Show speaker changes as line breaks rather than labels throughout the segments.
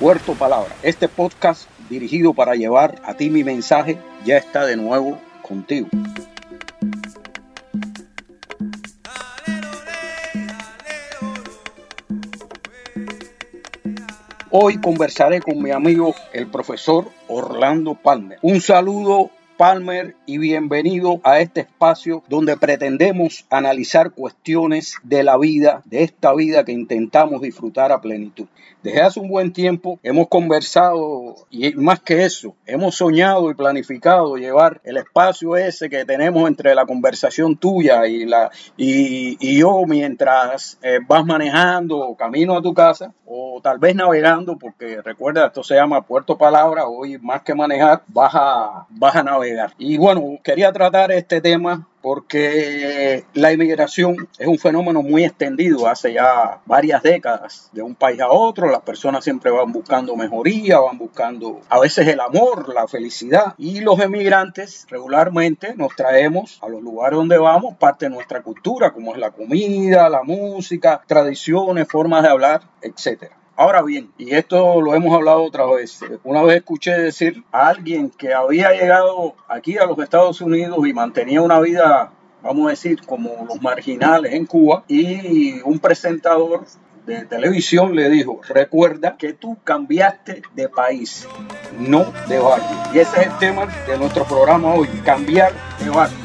Puerto Palabra. Este podcast dirigido para llevar a ti mi mensaje ya está de nuevo contigo. Hoy conversaré con mi amigo el profesor Orlando Palmer. Un saludo Palmer y bienvenido a este espacio donde pretendemos analizar cuestiones de la vida, de esta vida que intentamos disfrutar a plenitud. Desde hace un buen tiempo hemos conversado y más que eso, hemos soñado y planificado llevar el espacio ese que tenemos entre la conversación tuya y, la, y, yo mientras eh, vas manejando camino a tu casa o tal vez navegando, porque recuerda, esto se llama Puerto Palabra, hoy más que manejar, vas a, vas a navegar. Y bueno, quería tratar este tema porque la inmigración es un fenómeno muy extendido hace ya varias décadas, de un país a otro, las personas siempre van buscando mejoría, van buscando a veces el amor, la felicidad, y los emigrantes regularmente nos traemos a los lugares donde vamos parte de nuestra cultura, como es la comida, la música, tradiciones, formas de hablar, etcétera. Ahora bien, y esto lo hemos hablado otra vez, una vez escuché decir a alguien que había llegado aquí a los Estados Unidos y mantenía una vida, vamos a decir, como los marginales en Cuba, y un presentador de televisión le dijo, recuerda que tú cambiaste de país, no de barrio. Y ese es el tema de nuestro programa hoy, cambiar de barrio.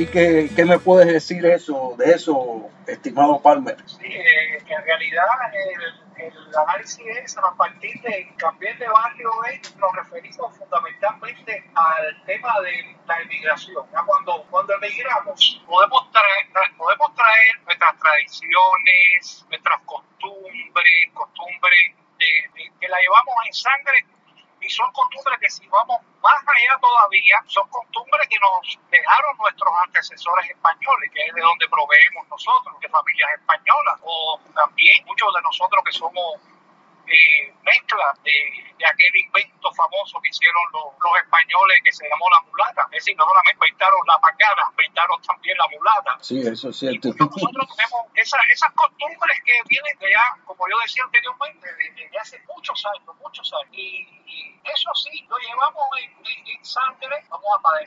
Así que, ¿qué me puedes decir eso, de eso, estimado Palmer?
Sí, eh, en realidad el, análisis es a partir de cambiar de barrio, nos referimos fundamentalmente al tema de la inmigración. Cuando, cuando emigramos, podemos traer, podemos traer nuestras tradiciones, nuestras costumbres, costumbres que la llevamos en sangre y son costumbres que si vamos más allá todavía, son costumbres que nos dejaron nuestros antecesores españoles, que es de donde proveemos nosotros, de familias españolas, o también muchos de nosotros que somos eh, mezcla de, de, aquel invento famoso que hicieron los, los, españoles que se llamó la mulata. Es decir, no solamente inventaron la pagana, inventaron también la mulata.
Sí, eso es cierto.
Y nosotros tenemos esa, esas costumbres que vienen de ya, como yo decía anteriormente, de, hace muchos años, muchos años. Y, eso sí, lo llevamos en, en, sangre, vamos a para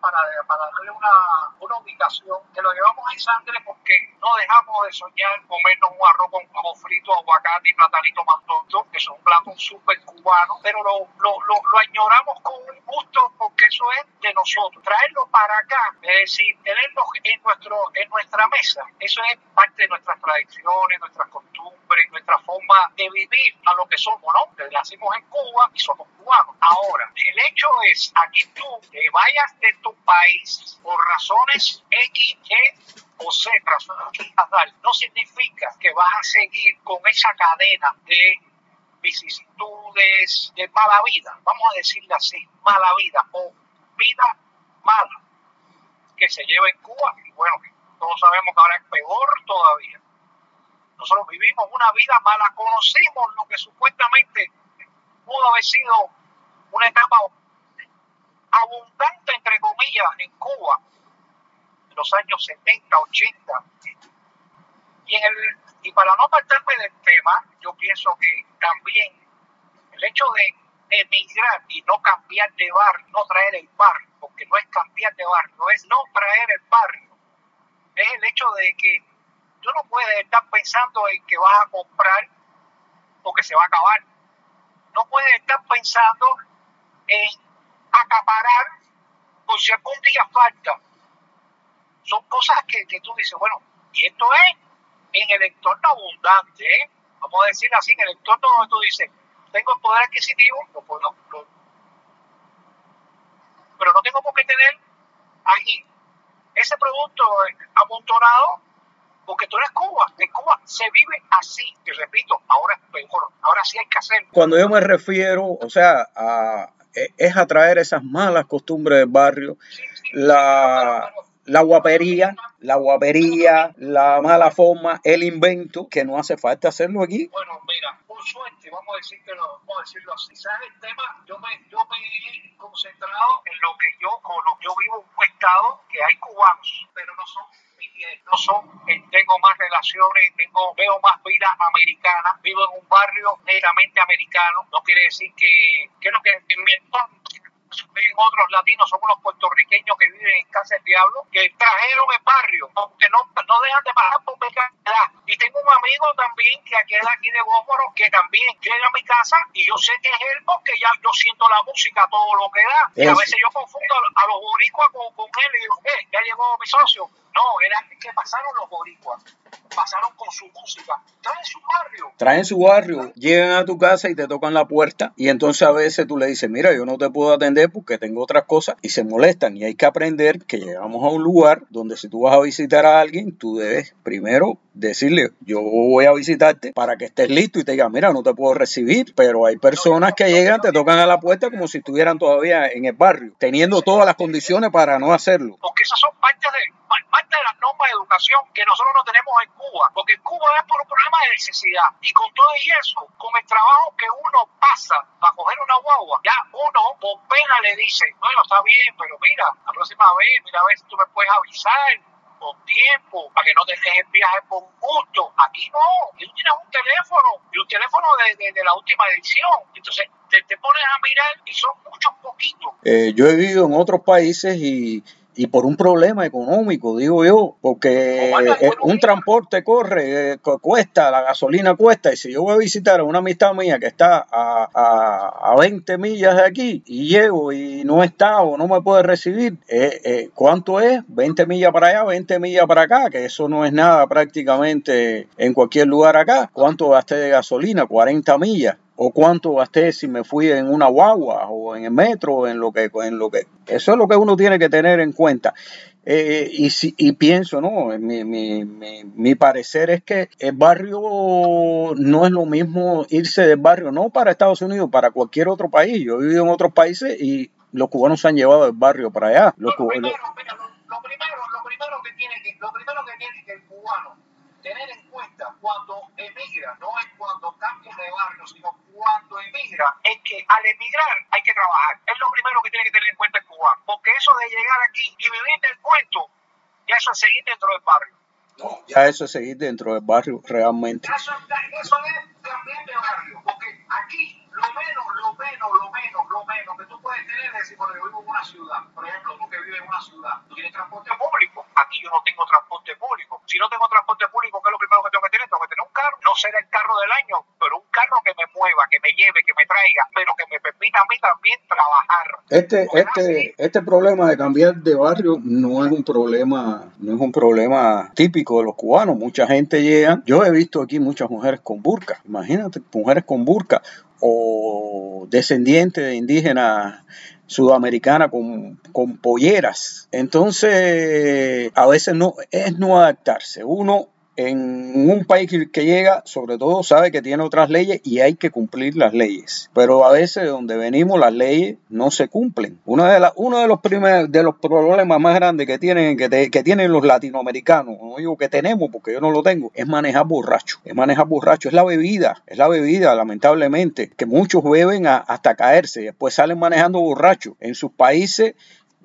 para, para darle una, una ubicación, que lo llevamos en sangre porque no dejamos de soñar comernos un arroz con huevo frito, aguacate y platanito mantón que son platos súper cubanos, pero lo, lo, lo, añoramos con un gusto porque eso es de nosotros. Traerlo para acá, es decir, tenerlo en, nuestro, en nuestra mesa, eso es parte de nuestras tradiciones, nuestras costumbres, nuestra forma de vivir a lo que somos, ¿no? Nacimos en Cuba y somos cubanos. Ahora, el hecho es a que tú te vayas de tu país por razones X, Y o Z, razones no significa que vas a seguir con esa cadena de vicisitudes de mala vida, vamos a decirle así, mala vida o vida mala que se lleva en Cuba y bueno, todos sabemos que ahora es peor todavía. Nosotros vivimos una vida mala, conocimos lo que supuestamente pudo haber sido una etapa abundante, entre comillas, en Cuba, en los años 70, 80. Y el y para no apartarme del tema, yo pienso que también el hecho de emigrar y no cambiar de barrio, no traer el barrio, porque no es cambiar de barrio, es no traer el barrio, es el hecho de que tú no puedes estar pensando en que vas a comprar porque se va a acabar. No puedes estar pensando en acaparar por si algún día falta. Son cosas que, que tú dices, bueno, y esto es en el entorno abundante, ¿eh? vamos a decir así, en el entorno donde tú dices, tengo el poder adquisitivo, pero no tengo por qué tener ahí ese producto amontonado porque tú eres Cuba. En Cuba se vive así. Y repito, ahora es mejor. Ahora sí hay que hacerlo.
Cuando yo me refiero, o sea, a, e, es atraer esas malas costumbres del barrio, la, la guapería, la guapería, la mala forma, el invento, que no hace falta hacerlo aquí.
Bueno, mira, por suerte, vamos a, decir que lo, vamos a decirlo así. ¿Sabes el tema? Yo me, yo me he concentrado en lo que yo conozco. Yo vivo en un estado que hay cubanos, pero no son no son, tengo más relaciones, tengo, veo más vida americana, vivo en un barrio meramente americano, no quiere decir que, que no que en otros latinos, somos los puertorriqueños que viven en casa del diablo, que trajeron el barrio, porque no, no dejan de pagar por pecadidad. Y tengo un amigo también que aquí aquí de Bómoro, que también llega a mi casa y yo sé que es él porque ya yo siento la música, todo lo que da. Y a veces yo confundo a los boricuas con, con él y digo, eh, ya llegó mi socio. No, era que pasaron los boricuas pasaron con su música. Traen su barrio.
Traen su barrio, llegan a tu casa y te tocan la puerta y entonces a veces tú le dices, mira, yo no te puedo atender porque tengo otras cosas y se molestan y hay que aprender que llegamos a un lugar donde si tú vas a visitar a alguien, tú debes primero decirle, yo voy a visitarte para que estés listo y te diga, mira, no te puedo recibir, pero hay personas que llegan, te tocan a la puerta como si estuvieran todavía en el barrio, teniendo todas las condiciones para no hacerlo.
Porque esas son partes de, parte de las normas de educación que nosotros no tenemos en Cuba, porque en Cuba es por un problema de necesidad. Y con todo y eso, con el trabajo que uno pasa para coger una guagua, ya uno por pena le dice, bueno, está bien, pero mira, la próxima vez, mira a ver si tú me puedes avisar con tiempo, para que no te dejes viaje por gusto. Aquí no, tú tienes un teléfono, y un teléfono de, de, la última edición. Entonces te, te, pones a mirar y son muchos poquitos.
Eh, yo he vivido en otros países y y por un problema económico, digo yo, porque eh, un transporte corre, eh, cuesta, la gasolina cuesta, y si yo voy a visitar a una amistad mía que está a, a, a 20 millas de aquí y llego y no está o no me puede recibir, eh, ¿cuánto es? 20 millas para allá, 20 millas para acá, que eso no es nada prácticamente en cualquier lugar acá. ¿Cuánto gasté de gasolina? 40 millas o cuánto gasté si me fui en una guagua o en el metro, en lo que, en lo que. Eso es lo que uno tiene que tener en cuenta. Eh, y, si, y pienso, ¿no? Mi, mi, mi, mi, parecer es que el barrio no es lo mismo irse del barrio, no para Estados Unidos, para cualquier otro país. Yo he vivido en otros países y los cubanos se han llevado del barrio para allá.
lo, primero, lo, primero, lo primero que tiene que, lo primero que tiene que el cubano tener en cuando emigra, no es cuando cambia de barrio, sino cuando emigra, es que al emigrar hay que trabajar. Es lo primero que tiene que tener en cuenta el cubano. Porque eso de llegar aquí y vivir del cuento, ya eso es seguir dentro del barrio.
No, ya eso es seguir dentro del barrio realmente.
Eso, es también de barrio, porque aquí lo menos, lo menos, lo menos, lo menos que tú puedes tener es decir, bueno, yo vivo en una ciudad, por ejemplo, tú que vives en una ciudad, tú tienes transporte público, aquí yo no tengo transporte público. Si no tengo transporte público, ¿qué es lo primero que tengo que tener? Tengo que tener un carro, no será el carro del año, pero un carro que me mueva, que me lleve, que me traiga, pero que me permita a mí también trabajar.
Este, este, este problema de cambiar de barrio no es un problema, no es un problema típico de los cubanos. Mucha gente llega, yo he visto aquí muchas mujeres con burka, imagínate, mujeres con burka o descendientes de indígenas sudamericanas con, con, polleras. Entonces, a veces no es no adaptarse. Uno en un país que llega, sobre todo, sabe que tiene otras leyes y hay que cumplir las leyes. Pero a veces de donde venimos las leyes no se cumplen. Uno de, la, uno de los primeros, de los problemas más grandes que tienen, que tienen los latinoamericanos, no digo que tenemos porque yo no lo tengo, es manejar borracho. Es manejar borracho, es la bebida, es la bebida, lamentablemente, que muchos beben hasta caerse y después salen manejando borracho. En sus países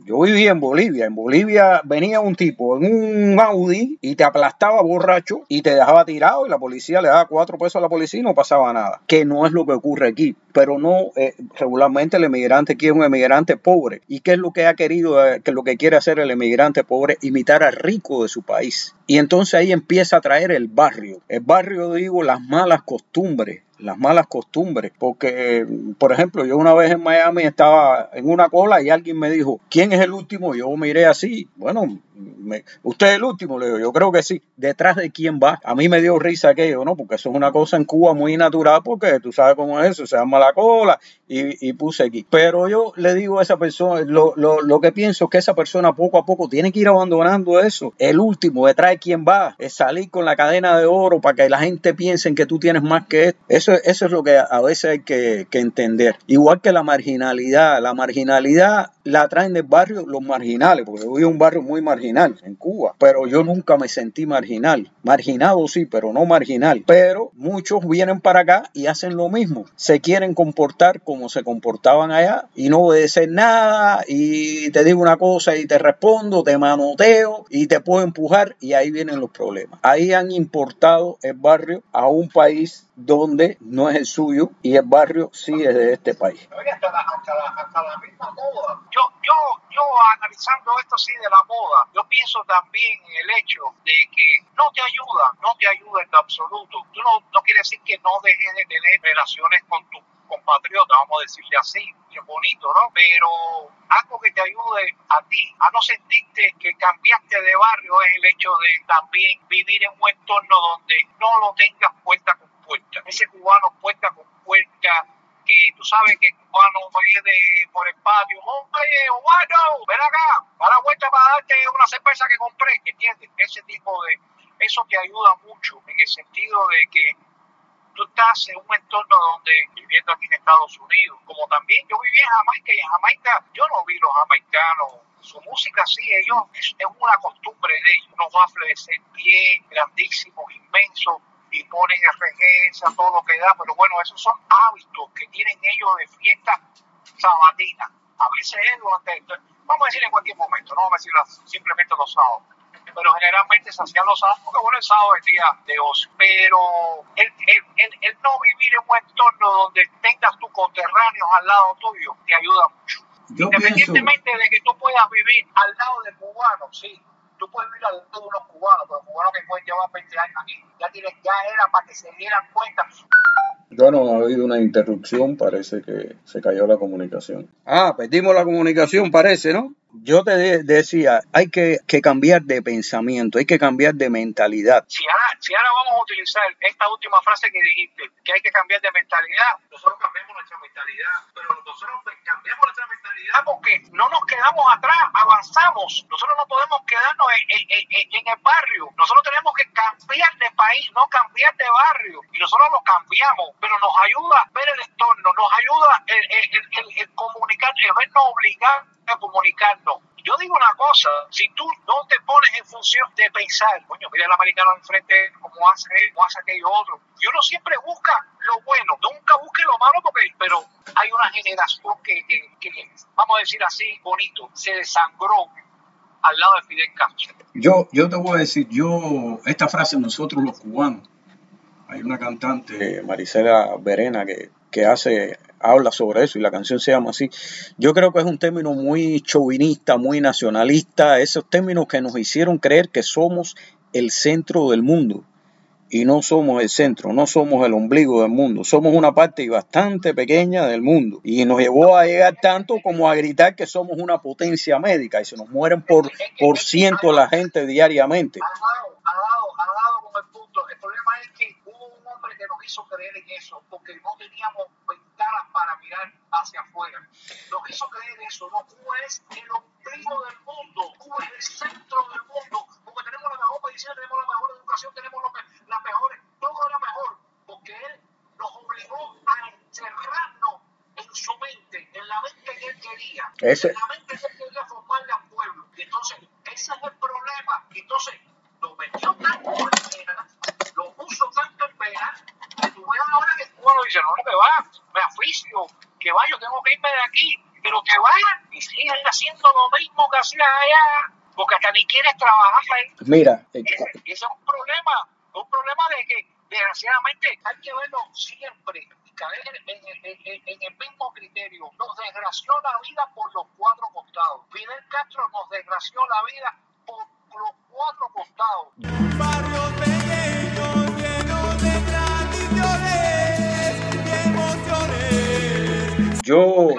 yo vivía en Bolivia. En Bolivia venía un tipo en un Audi y te aplastaba borracho y te dejaba tirado y la policía le daba cuatro pesos a la policía y no pasaba nada. Que no es lo que ocurre aquí. Pero no, eh, regularmente el emigrante aquí es un emigrante pobre. ¿Y qué es lo que ha querido, eh, que lo que quiere hacer el emigrante pobre? Imitar al rico de su país. Y entonces ahí empieza a traer el barrio. El barrio, digo, las malas costumbres las malas costumbres. Porque, por ejemplo, yo una vez en Miami estaba en una cola y alguien me dijo, ¿quién es el último? Yo miré así, bueno, ¿usted es el último? Le digo, yo creo que sí. ¿Detrás de quién va? A mí me dio risa aquello, ¿no? Porque eso es una cosa en Cuba muy natural porque tú sabes cómo es eso, se llama la cola y, puse aquí. Pero yo le digo a esa persona, lo, lo, lo, que pienso es que esa persona poco a poco tiene que ir abandonando eso. El último, detrás de quién va, es salir con la cadena de oro para que la gente piense que tú tienes más que esto. Eso Eso, es lo que a veces hay que, entender. Igual que la marginalidad, la marginalidad la traen del barrio los marginales, porque vivo en un barrio muy marginal en Cuba, pero yo nunca me sentí marginal. Marginado sí, pero no marginal. Pero muchos vienen para acá y hacen lo mismo. Se quieren comportar como se comportaban allá y no obedecen nada y te digo una cosa y te respondo, te manoteo y te puedo empujar y ahí vienen los problemas. Ahí han importado el barrio a un país donde no es el suyo y el barrio sí es de este país.
Hasta la, misma moda. Yo, yo, yo analizando esto así de la moda, yo pienso también en el hecho de que no te ayuda, no te ayuda en absoluto. Tú no, no quiere decir que no dejes de tener relaciones con tu compatriota, vamos a decirle así, bien bonito, ¿no? Pero algo que te ayude a ti a no sentirte que cambiaste de barrio es el hecho de también vivir en un entorno donde no lo tengas puerta con Ese cubano puerta con puerta que tú sabes que el cubano viene por el patio, oye, cubano, ven acá, a la vuelta para darte una cerveza que compré, ¿entiendes? Ese tipo de, eso te ayuda mucho en el sentido de que tú estás en un entorno donde, viviendo aquí en Estados Unidos, como también yo viví en Jamaica y en Jamaica yo no vi los jamaicanos su música sí, ellos es, una costumbre de ellos, unos waffles de pie grandísimos, inmensos, y ponen RG, todo lo que da, pero bueno, esos son hábitos que tienen ellos de fiesta sabatina. A veces es durante, vamos a decir en cualquier momento, no vamos a decir simplemente los sábados pero generalmente se hacían los sábados porque bueno, el sábado es día de ocio. Pero el, el, el, no vivir en un entorno donde tengas tus conterráneos al lado tuyo te ayuda mucho. Independientemente de que tú puedas vivir al lado de cubanos, sí, tú puedes vivir al lado de unos cubanos, pero cubanos que pueden llevar 20 años aquí, ya, tienes, ya era para que se dieran cuenta.
Bueno, ha habido una interrupción, parece que se cayó la comunicación. Ah, perdimos la comunicación, parece, ¿no? yo te decía, hay que, cambiar de pensamiento, hay que cambiar de mentalidad.
Si ahora, si ahora vamos a utilizar esta última frase que dijiste, que hay que cambiar de mentalidad, nosotros cambiamos nuestra mentalidad, pero nosotros cambiamos nuestra mentalidad porque no nos quedamos atrás, avanzamos. Nosotros no podemos quedarnos en, en el barrio, nosotros tenemos que cambiar de país, no cambiar de barrio. Y nosotros lo cambiamos, pero nos ayuda ver el entorno, nos ayuda el, el, el comunicar, el vernos obligados a comunicarnos. Yo digo una cosa, si tú no te pones en función de pensar, coño, mira el americano enfrente, cómo hace él, cómo hace aquello otro. Y uno siempre busca lo bueno, nunca busque lo malo, porque, pero hay una generación que, que, vamos a decir así, bonito, se desangró al lado de Fidel Castro.
Yo, yo te voy a decir, yo, esta frase, nosotros los cubanos, hay una cantante, Marisela Verena, que, que hace habla sobre eso y la canción se llama así. Yo creo que es un término muy chauvinista, muy nacionalista, esos términos que nos hicieron creer que somos el centro del mundo y no somos el centro, no somos el ombligo del mundo, somos una parte bastante pequeña del mundo y nos llevó a llegar tanto como a gritar que somos una potencia médica y se nos mueren por, por ciento la gente diariamente.
el punto. El problema es que hubo un hombre que nos hizo creer en eso porque no teníamos mirar hacia afuera. Nos hizo creer eso, no, Cuba es el ombligo del mundo, Cuba es el centro del mundo, porque tenemos la mejor medicina, tenemos la mejor educación, tenemos la mejor, todo lo mejor, porque él nos obligó a encerrarnos en su mente, en la mente que él quería, en la mente que él quería formarle al pueblo. Y entonces, ese es el problema. Entonces, lo metió tanto en pena, lo puso tanto en pena, que tú ves ahora que Cuba lo dice, no, no me va me que vaya, tengo que irme de aquí, pero que vayan y sigan haciendo lo mismo que hacían allá, porque hasta ni quieres trabajar ahí.
Mira,
ese, es un problema, un problema de que desgraciadamente hay que verlo siempre y caer en, el mismo criterio. Nos desgració la vida por los cuatro costados. Fidel Castro nos desgració la vida
Yo,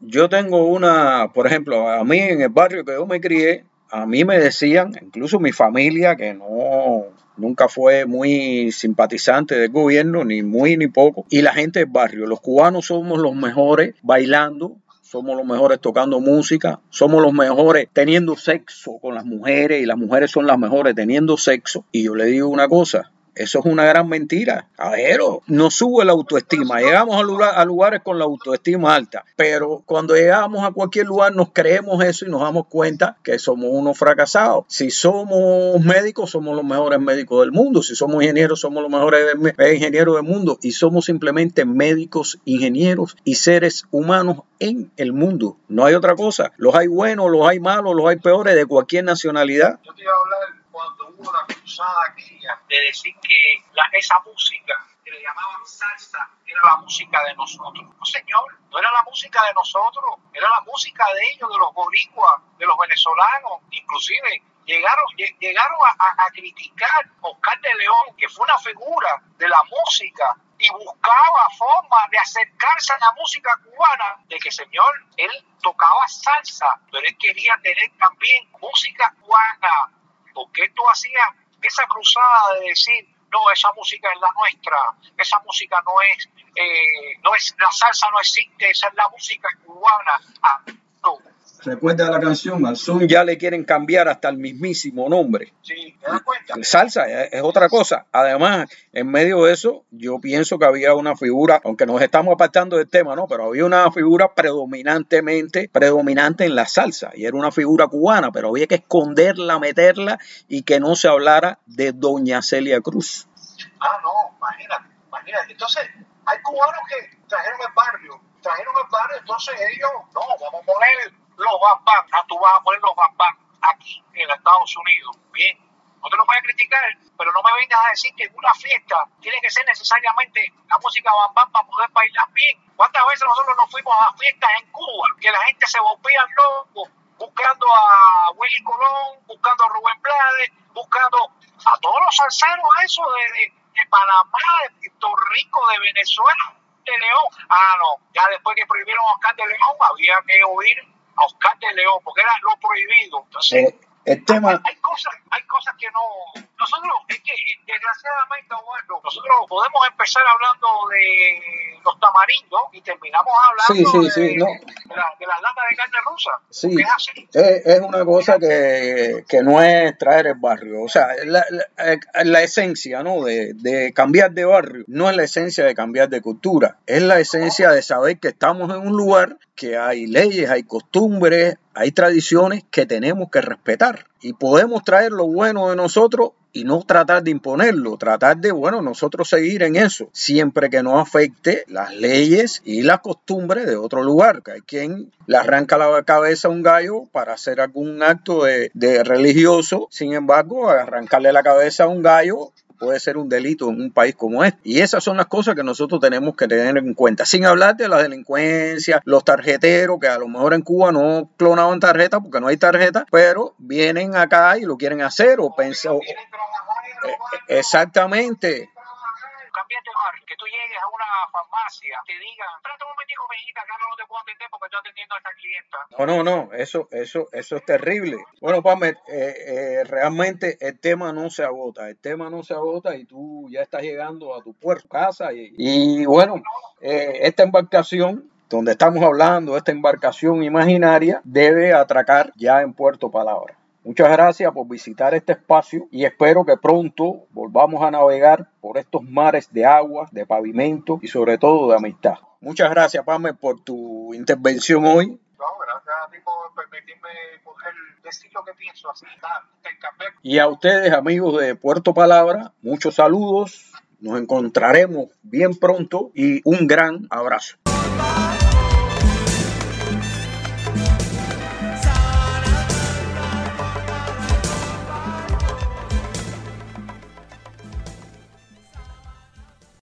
yo tengo una, por ejemplo, a mí en el barrio que yo me crié, a mí me decían, incluso mi familia, que no, nunca fue muy simpatizante del gobierno, ni muy ni poco, y la gente del barrio, los cubanos somos los mejores bailando, somos los mejores tocando música, somos los mejores teniendo sexo con las mujeres y las mujeres son las mejores teniendo sexo. Y yo le digo una cosa, Eso es una gran mentira. ver, nos sube la autoestima. Llegamos a, a lugares con la autoestima alta, pero cuando llegamos a cualquier lugar nos creemos eso y nos damos cuenta que somos unos fracasados. Si somos médicos, somos los mejores médicos del mundo. Si somos ingenieros, somos los mejores ingenieros del mundo. Y somos simplemente médicos, ingenieros y seres humanos en el mundo. No hay otra cosa. Los hay buenos, los hay malos, los hay peores de cualquier nacionalidad.
Yo te iba a hablar cruzada aquella de decir que esa música que le llamaban salsa era la música de nosotros. No, señor, no era la música de nosotros, era la música de ellos, de los boricuas, de los venezolanos, inclusive llegaron, llegaron a, a, criticar a Oscar de León, que fue una figura de la música y buscaba formas de acercarse a la música cubana, de que señor, él tocaba salsa, pero él quería tener también música cubana, porque esto hacía esa cruzada de decir, no, esa música es la nuestra, esa música no es, eh, no es, la salsa no existe, esa es la música cubana. Ah,
Recuerda la canción, al son ya le quieren cambiar hasta el mismísimo nombre.
Sí, ¿te das cuenta?
Salsa es, otra cosa. Además, en medio de eso, yo pienso que había una figura, aunque nos estamos apartando del tema, ¿no? Pero había una figura predominantemente, predominante en la salsa. Y era una figura cubana, pero había que esconderla, meterla y que no se hablara de Doña Celia Cruz.
Ah, no, imagínate, imagínate. Entonces, hay cubanos que trajeron el barrio, trajeron el barrio, entonces ellos, no, vamos a poner los bambam, ah, tú vas a poner los bambam aquí en Estados Unidos. Bien, no te lo voy a criticar, pero no me vengas a decir que en una fiesta tiene que ser necesariamente la música bambam para poder bailar bien. ¿Cuántas veces nosotros nos fuimos a fiestas en Cuba que la gente se volvía loco buscando a Willy Colón, buscando a Rubén Blades, buscando a todos los salseros eso de, Panamá, de Puerto Rico, de Venezuela, de León. Ah, no, ya después que prohibieron a Oscar de León había que oír Oscar de León, porque era lo prohibido. Entonces,
eh, el tema...
hay, cosas, hay cosas que no. Nosotros, es que desgraciadamente, bueno, nosotros podemos empezar hablando de los tamarindos y terminamos hablando de, de, la, de, las latas de carne rusa.
Sí, es, es, una cosa que, que, no es traer el barrio. O sea, la, la, la esencia ¿no? De, de, cambiar de barrio no es la esencia de cambiar de cultura. Es la esencia de saber que estamos en un lugar que hay leyes, hay costumbres, hay tradiciones que tenemos que respetar. Y podemos traer lo bueno de nosotros y no tratar de imponerlo, tratar de, bueno, nosotros seguir en eso, siempre que no afecte las leyes y las costumbres de otro lugar. Que hay quien le arranca la cabeza a un gallo para hacer algún acto de, de religioso, sin embargo, arrancarle la cabeza a un gallo puede ser un delito en un país como este. Y esas son las cosas que nosotros tenemos que tener en cuenta. Sin hablar de la delincuencia, los tarjeteros, que a lo mejor en Cuba no clonaban tarjetas porque no hay tarjeta, pero vienen acá y lo quieren hacer o pensan. Exactamente
que tú llegues a una farmacia, te digan, espérate un momentico, mijita, acá no te puedo atender porque estoy atendiendo a esta clienta.
No, no, no, eso, eso, eso es terrible. Bueno, Palmer, eh, eh, realmente el tema no se agota, el tema no se agota y tú ya estás llegando a tu puerto, casa y, y bueno, eh, esta embarcación donde estamos hablando, esta embarcación imaginaria, debe atracar ya en Puerto Palabra. Muchas gracias por visitar este espacio y espero que pronto volvamos a navegar por estos mares de agua, de pavimento y sobre todo de amistad. Muchas gracias, Pame, por tu intervención hoy.
No, gracias a ti por permitirme poder decir lo que pienso, así
Y a ustedes, amigos de Puerto Palabra, muchos saludos. Nos encontraremos bien pronto y un gran abrazo.